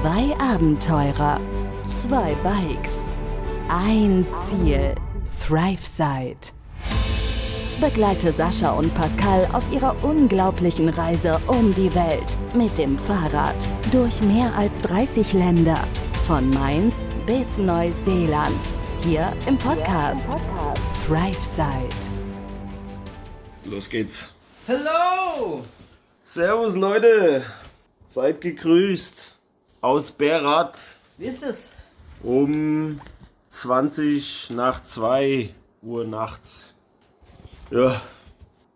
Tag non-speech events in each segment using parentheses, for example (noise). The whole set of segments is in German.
Zwei Abenteurer, zwei Bikes, ein Ziel, ThriveSide. Begleite Sascha und Pascal auf ihrer unglaublichen Reise um die Welt mit dem Fahrrad durch mehr als 30 Länder, von Mainz bis Neuseeland, hier im Podcast ThriveSide. Los geht's. Hello! Servus Leute, seid gegrüßt aus Berat Wie ist es? um 20 nach 2 Uhr nachts. Ja,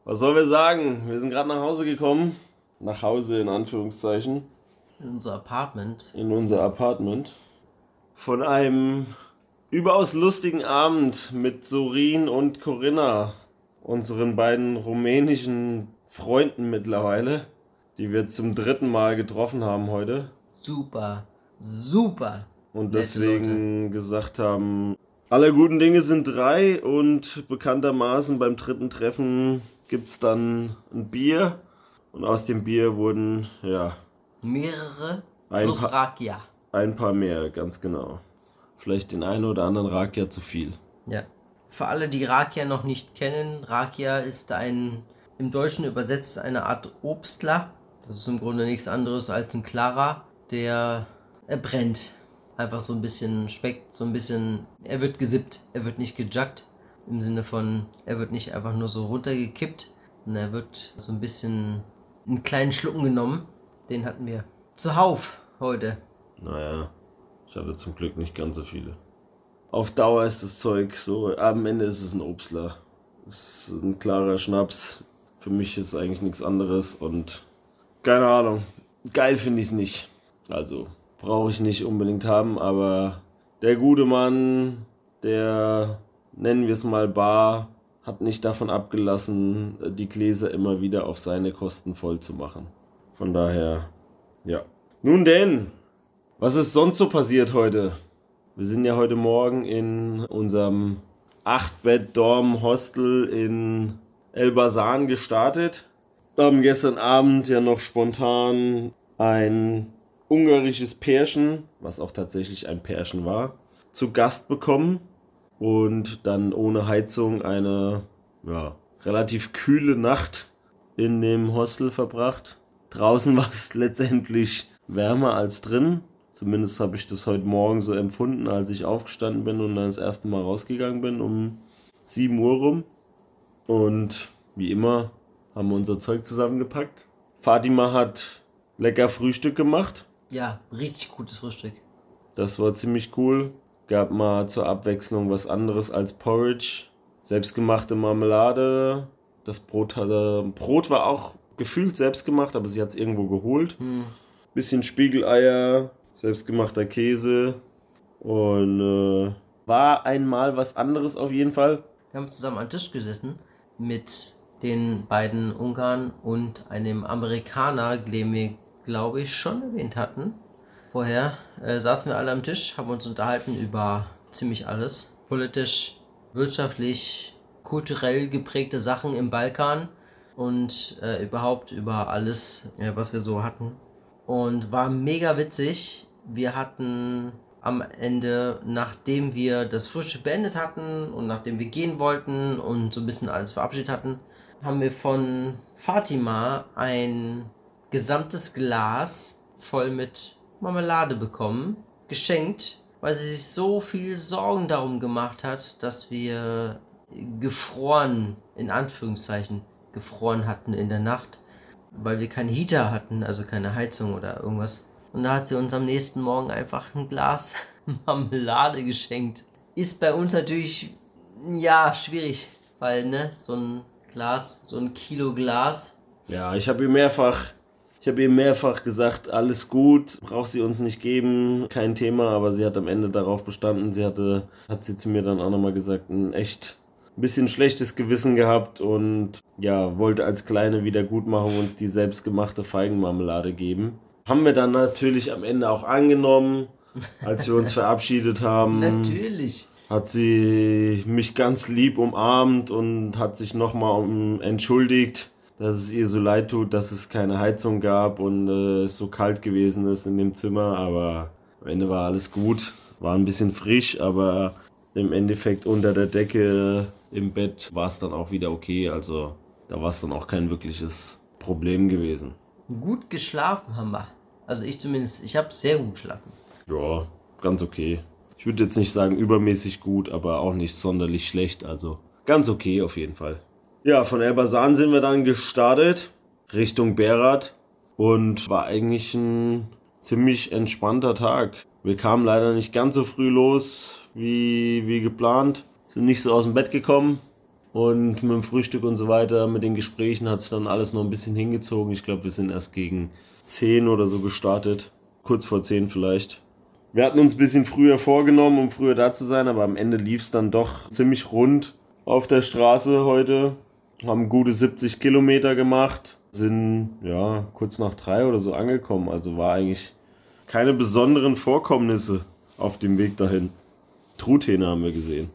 was sollen wir sagen? Wir sind gerade nach Hause gekommen. Nach Hause in Anführungszeichen. In unser Apartment. in unser Apartment von einem überaus lustigen Abend mit Sorin und Corinna, unseren beiden rumänischen Freunden mittlerweile, die wir zum dritten Mal getroffen haben heute Super, super. und deswegen gesagt haben, alle guten Dinge sind drei und bekanntermaßen beim dritten Treffen gibt's dann ein Bier und aus dem Bier wurden ja Mehrere Ein plus paar- Rakia. ein paar mehr, ganz genau. Vielleicht den einen oder anderen Rakia zu viel. Ja. Für alle, die Rakia noch nicht kennen, Rakia ist ein, im Deutschen übersetzt eine Art Obstler. Das ist im Grunde nichts anderes als ein Clara, der er brennt. Einfach so ein bisschen schmeckt, so ein bisschen, er wird gesippt, er wird nicht gejuggt. Im Sinne von, er wird nicht einfach nur so runtergekippt, sondern er wird so ein bisschen in kleinen Schlucken genommen. Den hatten wir zuhauf heute. Naja, ich hatte zum Glück nicht ganz so viele. Auf Dauer ist das Zeug so, am Ende ist es ein Obstler. Es ist ein klarer Schnaps. Für mich ist eigentlich nichts anderes und keine Ahnung. Geil finde ich es nicht. Also brauche ich nicht unbedingt haben, aber der gute Mann, der nennen wir es mal Bar, hat nicht davon abgelassen, die Gläser immer wieder auf seine Kosten voll zu machen. Von daher, ja. Nun denn, was ist sonst so passiert heute? Wir sind ja heute Morgen in unserem 8-Bett-Dorm-Hostel in Elbasan gestartet. Haben gestern Abend ja noch spontan ein ungarisches Pärchen, was auch tatsächlich ein Pärchen war, zu Gast bekommen und dann ohne Heizung eine ja, relativ kühle Nacht in dem Hostel verbracht. Draußen (laughs) war es letztendlich wärmer als drin. Zumindest habe ich das heute Morgen so empfunden, als ich aufgestanden bin und dann das erste Mal rausgegangen bin um 7 Uhr rum. Und wie immer haben wir unser Zeug zusammengepackt. Fatima hat lecker Frühstück gemacht. Ja, richtig gutes Frühstück. Das war ziemlich cool. Gab mal zur Abwechslung was anderes als Porridge. Selbstgemachte Marmelade. Das Brot hatte. Brot war auch gefühlt selbstgemacht, aber sie hat es irgendwo geholt. Bisschen Spiegeleier, selbstgemachter Käse. Und äh, war einmal was anderes auf jeden Fall. Wir haben zusammen am Tisch gesessen mit den beiden Ungarn und einem Amerikaner, wir, glaube ich, schon erwähnt hatten. Vorher äh, saßen wir alle am Tisch, haben uns unterhalten über ziemlich alles. Politisch, wirtschaftlich, kulturell geprägte Sachen im Balkan und äh, überhaupt über alles, ja, was wir so hatten. Und war mega witzig. Wir hatten am Ende, nachdem wir das Frühstück beendet hatten und nachdem wir gehen wollten und so ein bisschen alles verabschiedet hatten, haben wir von Fatima ein gesamtes Glas voll mit Marmelade bekommen, geschenkt, weil sie sich so viel Sorgen darum gemacht hat, dass wir gefroren, in Anführungszeichen, gefroren hatten in der Nacht, weil wir keinen Heater hatten, also keine Heizung oder irgendwas. Und da hat sie uns am nächsten Morgen einfach ein Glas (laughs) Marmelade geschenkt. Ist bei uns natürlich, ja, schwierig, weil, ne, so ein Glas, so ein Kilo Glas, Ja, ich habe ihr mehrfach, ich habe ihr mehrfach gesagt, alles gut, braucht sie uns nicht geben, kein Thema, aber sie hat am Ende darauf bestanden. Sie hatte, hat sie zu mir dann auch nochmal gesagt, ein echt bisschen schlechtes Gewissen gehabt und ja, wollte als kleine Wiedergutmachung uns die selbstgemachte Feigenmarmelade geben. Haben wir dann natürlich am Ende auch angenommen, als wir uns (laughs) verabschiedet haben natürlich. hat sie mich ganz lieb umarmt und hat sich nochmal entschuldigt, dass es ihr so leid tut, dass es keine Heizung gab und äh, es so kalt gewesen ist in dem Zimmer. Aber am Ende war alles gut. War ein bisschen frisch, aber im Endeffekt unter der Decke im Bett war es dann auch wieder okay. Also da war es dann auch kein wirkliches Problem gewesen. Gut geschlafen haben wir. Also ich zumindest, ich habe sehr gut geschlafen. Ja, ganz okay. Ich würde jetzt nicht sagen übermäßig gut, aber auch nicht sonderlich schlecht. Also ganz okay auf jeden Fall. Ja, von Elbasan sind wir dann gestartet Richtung Berat und war eigentlich ein ziemlich entspannter Tag. Wir kamen leider nicht ganz so früh los wie, wie geplant, sind nicht so aus dem Bett gekommen und mit dem Frühstück und so weiter, mit den Gesprächen hat es dann alles noch ein bisschen hingezogen. Ich glaube, wir sind erst gegen 10 oder so gestartet, kurz vor 10 vielleicht. Wir hatten uns ein bisschen früher vorgenommen, um früher da zu sein, aber am Ende lief es dann doch ziemlich rund auf der Straße heute haben gute 70 Kilometer gemacht, sind ja kurz nach drei oder so angekommen. Also war eigentlich keine besonderen Vorkommnisse auf dem Weg dahin. Truthähne haben wir gesehen.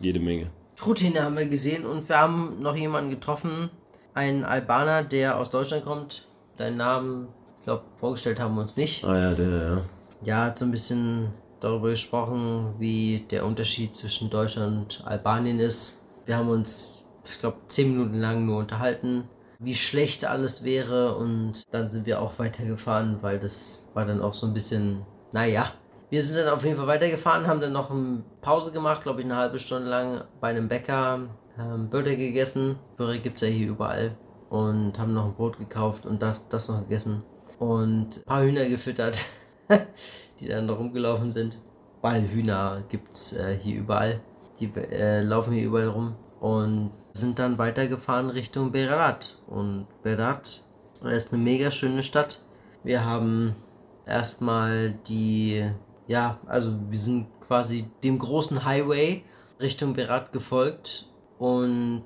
Jede Menge. Truthähne haben wir gesehen und wir haben noch jemanden getroffen, einen Albaner, der aus Deutschland kommt. Deinen Namen, ich glaube, vorgestellt haben wir uns nicht. Ah ja, der, ja. Ja, hat so ein bisschen darüber gesprochen, wie der Unterschied zwischen Deutschland und Albanien ist. Wir haben uns ich glaube, zehn Minuten lang nur unterhalten, wie schlecht alles wäre und dann sind wir auch weitergefahren, weil das war dann auch so ein bisschen, naja. Wir sind dann auf jeden Fall weitergefahren, haben dann noch eine Pause gemacht, glaube ich, eine halbe Stunde lang bei einem Bäcker, haben Burger gegessen. Burger gibt es ja hier überall. Und haben noch ein Brot gekauft und das, das noch gegessen. Und ein paar Hühner gefüttert, (laughs) die dann da rumgelaufen sind. Weil Hühner gibt es äh, hier überall. Die äh, laufen hier überall rum. Und sind dann weitergefahren Richtung Berat. Und Berat ist eine mega schöne Stadt. Wir haben erstmal die, ja, also wir sind quasi dem großen Highway Richtung Berat gefolgt und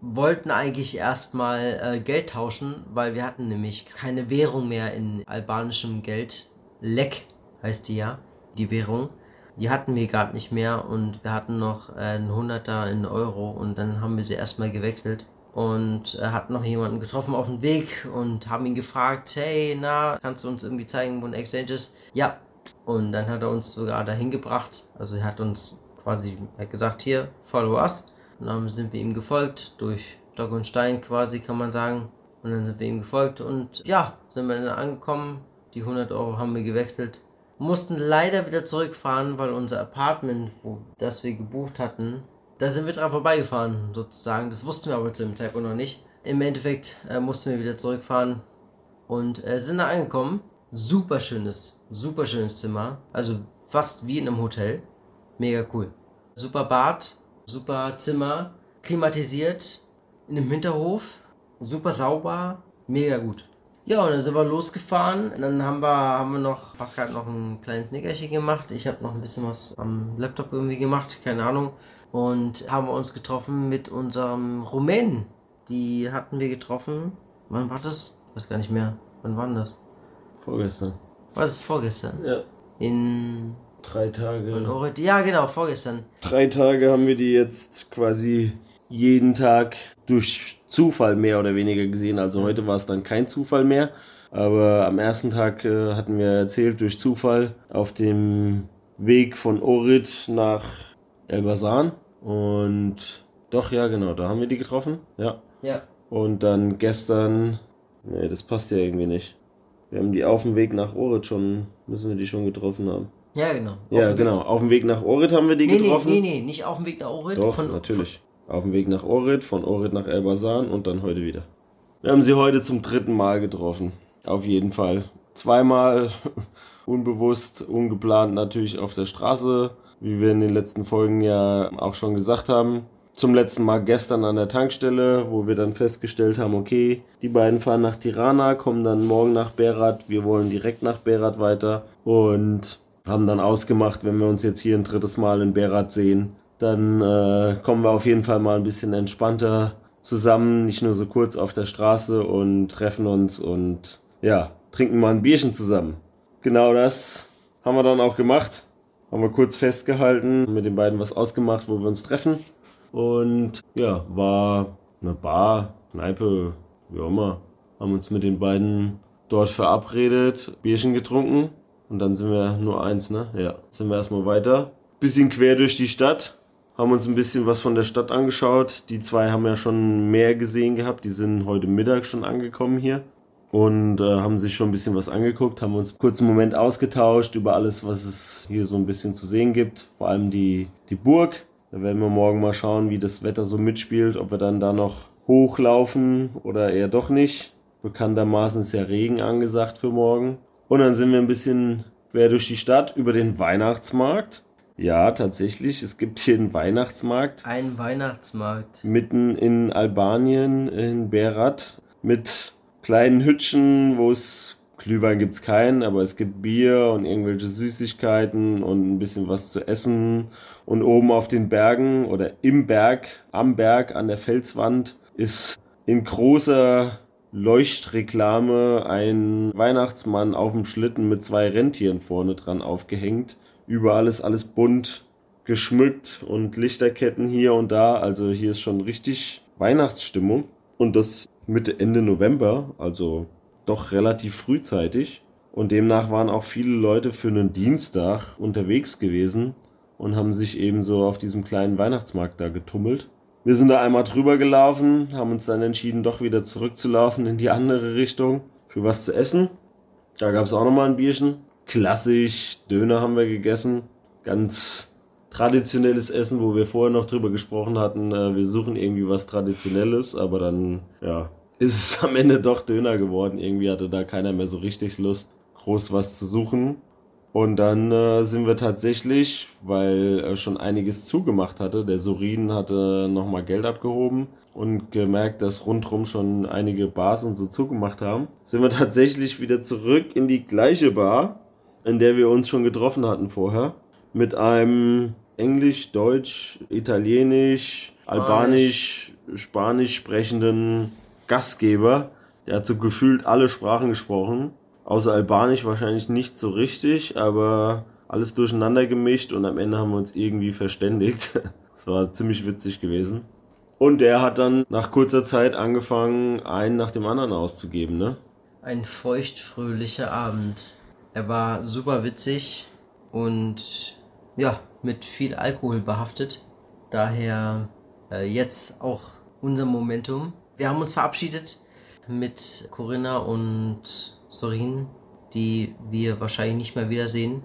wollten eigentlich erstmal äh, Geld tauschen, weil wir hatten nämlich keine Währung mehr in albanischem Geld. Lek heißt die ja, die Währung die hatten wir gerade nicht mehr und wir hatten noch äh, einen Hunderter in Euro und dann haben wir sie erstmal gewechselt und äh, hatten noch jemanden getroffen auf dem Weg und haben ihn gefragt, hey, na, kannst du uns irgendwie zeigen, wo ein Exchange ist? Ja. Und dann hat er uns sogar dahin gebracht. Also er hat uns quasi hat gesagt, hier, follow us. Und dann sind wir ihm gefolgt, durch Stock und Stein quasi, kann man sagen. Und dann sind wir ihm gefolgt und ja, sind wir dann angekommen. Die 100 Euro haben wir gewechselt mussten leider wieder zurückfahren, weil unser Apartment, wo das wir gebucht hatten, da sind wir dran vorbeigefahren, sozusagen. Das wussten wir aber zu dem Zeitpunkt noch nicht. Im Endeffekt äh, mussten wir wieder zurückfahren und äh, sind da angekommen. Super schönes, super schönes Zimmer. Also fast wie in einem Hotel. Mega cool. Super Bad, super Zimmer, klimatisiert, in einem Hinterhof, super sauber, mega gut. Ja, und dann sind wir losgefahren. Dann haben wir, haben wir noch, Pascal hat noch ein kleines Nickerchen gemacht. Ich habe noch ein bisschen was am Laptop irgendwie gemacht, keine Ahnung. Und haben wir uns getroffen mit unserem Rumänen. Die hatten wir getroffen. Wann war das? Ich weiß gar nicht mehr. Wann war das? Vorgestern. War das vorgestern? Ja. In. Drei Tage. Ja, genau, vorgestern. Drei Tage haben wir die jetzt quasi jeden Tag durch Zufall mehr oder weniger gesehen. Also heute war es dann kein Zufall mehr. Aber am ersten Tag äh, hatten wir erzählt, durch Zufall auf dem Weg von Orit nach Elbasan. Und doch, ja, genau, da haben wir die getroffen. Ja. Ja. Und dann gestern, nee, das passt ja irgendwie nicht. Wir haben die auf dem Weg nach Orit schon, müssen wir die schon getroffen haben. Ja, genau. ja, genau. Auf dem Weg nach Orit haben wir die nee, getroffen. Nee, nee, nee, nicht auf dem Weg nach Orit. Doch, von, natürlich. Auf dem Weg nach Orit, von Orit nach Elbasan und dann heute wieder. Wir haben sie heute zum dritten Mal getroffen. Auf jeden Fall. Zweimal (laughs) unbewusst, ungeplant natürlich auf der Straße, wie wir in den letzten Folgen ja auch schon gesagt haben. Zum letzten Mal gestern an der Tankstelle, wo wir dann festgestellt haben, okay, die beiden fahren nach Tirana, kommen dann morgen nach Berat, wir wollen direkt nach Berat weiter und haben dann ausgemacht, wenn wir uns jetzt hier ein drittes Mal in Berat sehen, dann äh, kommen wir auf jeden Fall mal ein bisschen entspannter zusammen, nicht nur so kurz auf der Straße und treffen uns und ja, trinken mal ein Bierchen zusammen. Genau das haben wir dann auch gemacht. Haben wir kurz festgehalten, mit den beiden was ausgemacht, wo wir uns treffen. Und ja, war eine Bar, Kneipe, wie auch immer, haben uns mit den beiden dort verabredet, Bierchen getrunken und dann sind wir nur eins, ne? Ja, sind wir erstmal weiter. Bisschen quer durch die Stadt, haben uns ein bisschen was von der Stadt angeschaut. Die zwei haben ja schon mehr gesehen gehabt, die sind heute Mittag schon angekommen hier und äh, haben sich schon ein bisschen was angeguckt, haben uns kurz einen Moment ausgetauscht über alles, was es hier so ein bisschen zu sehen gibt. Vor allem die, die Burg. Da werden wir morgen mal schauen, wie das Wetter so mitspielt, ob wir dann da noch hochlaufen oder eher doch nicht. Bekanntermaßen ist ja Regen angesagt für morgen. Und dann sind wir ein bisschen quer durch die Stadt über den Weihnachtsmarkt. Ja, tatsächlich, es gibt hier einen Weihnachtsmarkt. Ein Weihnachtsmarkt. Mitten in Albanien, in Berat, mit kleinen Hütchen, wo es Glühwein gibt es keinen, aber es gibt Bier und irgendwelche Süßigkeiten und ein bisschen was zu essen. Und oben auf den Bergen oder im Berg, am Berg, an der Felswand ist in großer Leuchtreklame ein Weihnachtsmann auf dem Schlitten mit zwei Rentieren vorne dran aufgehängt. Überall ist alles bunt geschmückt und Lichterketten hier und da. Also hier ist schon richtig Weihnachtsstimmung. Und das Mitte, Ende November, also doch relativ frühzeitig. Und demnach waren auch viele Leute für einen Dienstag unterwegs gewesen und haben sich eben so auf diesem kleinen Weihnachtsmarkt da getummelt. Wir sind da einmal drüber gelaufen, haben uns dann entschieden, doch wieder zurückzulaufen in die andere Richtung für was zu essen. Da gab es auch nochmal ein Bierchen. Klassisch, Döner haben wir gegessen. Ganz traditionelles Essen, wo wir vorher noch drüber gesprochen hatten, äh, wir suchen irgendwie was Traditionelles, aber dann, ja, ist es (laughs) am Ende doch Döner geworden. Irgendwie hatte da keiner mehr so richtig Lust, groß was zu suchen. Und dann äh, sind wir tatsächlich, weil er schon einiges zugemacht hatte, der Sorin hatte nochmal Geld abgehoben und gemerkt, dass rundherum schon einige Bars und so zugemacht haben, sind wir tatsächlich wieder zurück in die gleiche Bar, in der wir uns schon getroffen hatten vorher, mit einem Englisch, Deutsch, Italienisch, Albanisch, Spanisch sprechenden Gastgeber. Der hat so gefühlt alle Sprachen gesprochen. Außer Albanisch wahrscheinlich nicht so richtig, aber alles durcheinander gemischt und am Ende haben wir uns irgendwie verständigt. (laughs) Das war ziemlich witzig gewesen. Und der hat dann nach kurzer Zeit angefangen, einen nach dem anderen auszugeben, ne? Ein feuchtfröhlicher Abend. Er war super witzig und ja, mit viel Alkohol behaftet. Daher äh, jetzt auch unser Momentum. Wir haben uns verabschiedet mit Corinna und Sorin, die wir wahrscheinlich nicht mehr wiedersehen.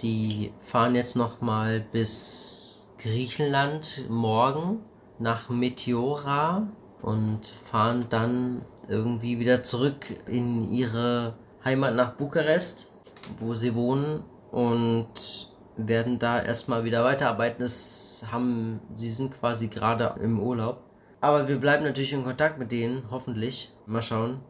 Die fahren jetzt noch mal bis Griechenland morgen nach Meteora und fahren dann irgendwie wieder zurück in ihre Heimat nach Bukarest, wo sie wohnen und werden da erstmal wieder weiterarbeiten. Es haben, sie sind quasi gerade im Urlaub. Aber wir bleiben natürlich in Kontakt mit denen, hoffentlich. Mal schauen.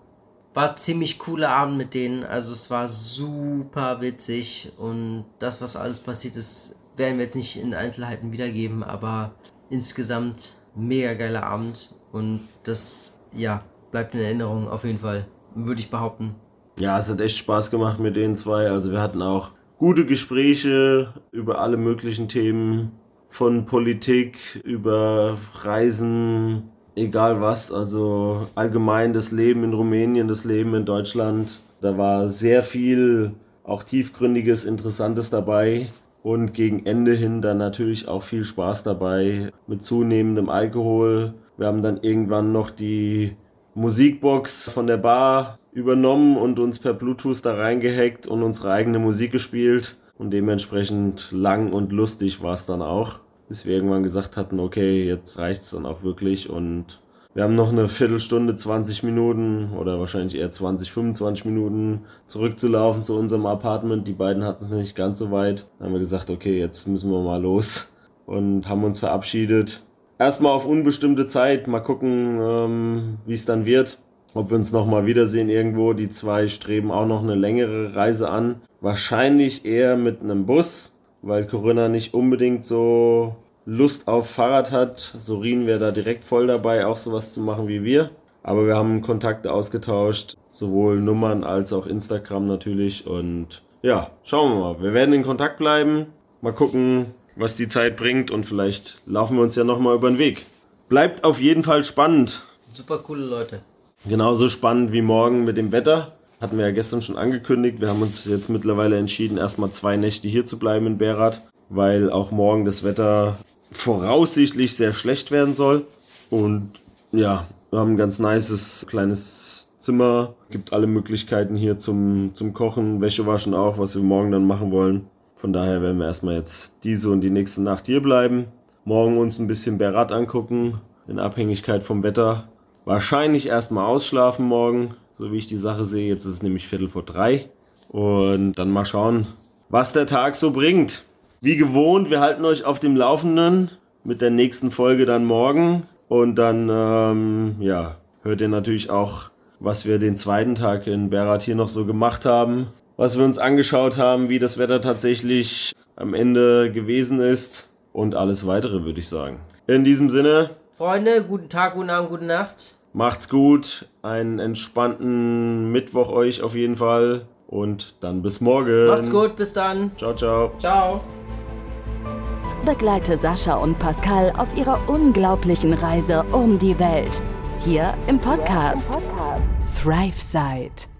War ziemlich cooler Abend mit denen. Also es war super witzig. Und das, was alles passiert ist, werden wir jetzt nicht in Einzelheiten wiedergeben. Aber insgesamt mega geiler Abend. Und das, ja, bleibt in Erinnerung auf jeden Fall. Würde ich behaupten. Ja, es hat echt Spaß gemacht mit den zwei. Also wir hatten auch gute Gespräche über alle möglichen Themen, von Politik über Reisen, egal was, also allgemein das Leben in Rumänien, das Leben in Deutschland. Da war sehr viel auch tiefgründiges, interessantes dabei und gegen Ende hin dann natürlich auch viel Spaß dabei mit zunehmendem Alkohol. Wir haben dann irgendwann noch die Musikbox von der Bar übernommen und uns per Bluetooth da reingehackt und unsere eigene Musik gespielt. Und dementsprechend lang und lustig war es dann auch, bis wir irgendwann gesagt hatten, okay, jetzt reicht es dann auch wirklich. Und wir haben noch eine Viertelstunde, 20 Minuten oder wahrscheinlich eher 20, 25 Minuten zurückzulaufen zu unserem Apartment. Die beiden hatten es nicht ganz so weit. Dann haben wir gesagt, okay, jetzt müssen wir mal los und haben uns verabschiedet. Erstmal auf unbestimmte Zeit, mal gucken, ähm, wie es dann wird ob wir uns nochmal wiedersehen irgendwo. Die zwei streben auch noch eine längere Reise an. Wahrscheinlich eher mit einem Bus, weil Corinna nicht unbedingt so Lust auf Fahrrad hat. Sorin wäre da direkt voll dabei, auch sowas zu machen wie wir. Aber wir haben Kontakte ausgetauscht, sowohl Nummern als auch Instagram natürlich. Und ja, schauen wir mal. Wir werden in Kontakt bleiben. Mal gucken, was die Zeit bringt und vielleicht laufen wir uns ja nochmal über den Weg. Bleibt auf jeden Fall spannend. Super coole Leute. Genauso spannend wie morgen mit dem Wetter. Hatten wir ja gestern schon angekündigt. Wir haben uns jetzt mittlerweile entschieden, erstmal zwei Nächte hier zu bleiben in Berat, weil auch morgen das Wetter voraussichtlich sehr schlecht werden soll. Und ja, wir haben ein ganz nices kleines Zimmer. Gibt alle Möglichkeiten hier zum, zum Kochen, Wäsche waschen auch, was wir morgen dann machen wollen. Von daher werden wir erstmal jetzt diese und die nächste Nacht hier bleiben. Morgen uns ein bisschen Berat angucken, in Abhängigkeit vom Wetter. Wahrscheinlich erstmal ausschlafen morgen, so wie ich die Sache sehe. Jetzt ist es nämlich Viertel vor drei. Und dann mal schauen, was der Tag so bringt. Wie gewohnt, wir halten euch auf dem Laufenden mit der nächsten Folge dann morgen. Und dann, ähm, ja, hört ihr natürlich auch, was wir den zweiten Tag in Berat hier noch so gemacht haben. Was wir uns angeschaut haben, wie das Wetter tatsächlich am Ende gewesen ist. Und alles weitere, würde ich sagen. In diesem Sinne. Freunde, guten Tag, guten Abend, gute Nacht. Macht's gut. Einen entspannten Mittwoch euch auf jeden Fall. Und dann bis morgen. Macht's gut, bis dann. Ciao, ciao. Ciao. Begleite Sascha und Pascal auf ihrer unglaublichen Reise um die Welt. Hier im Podcast, Thrive Side.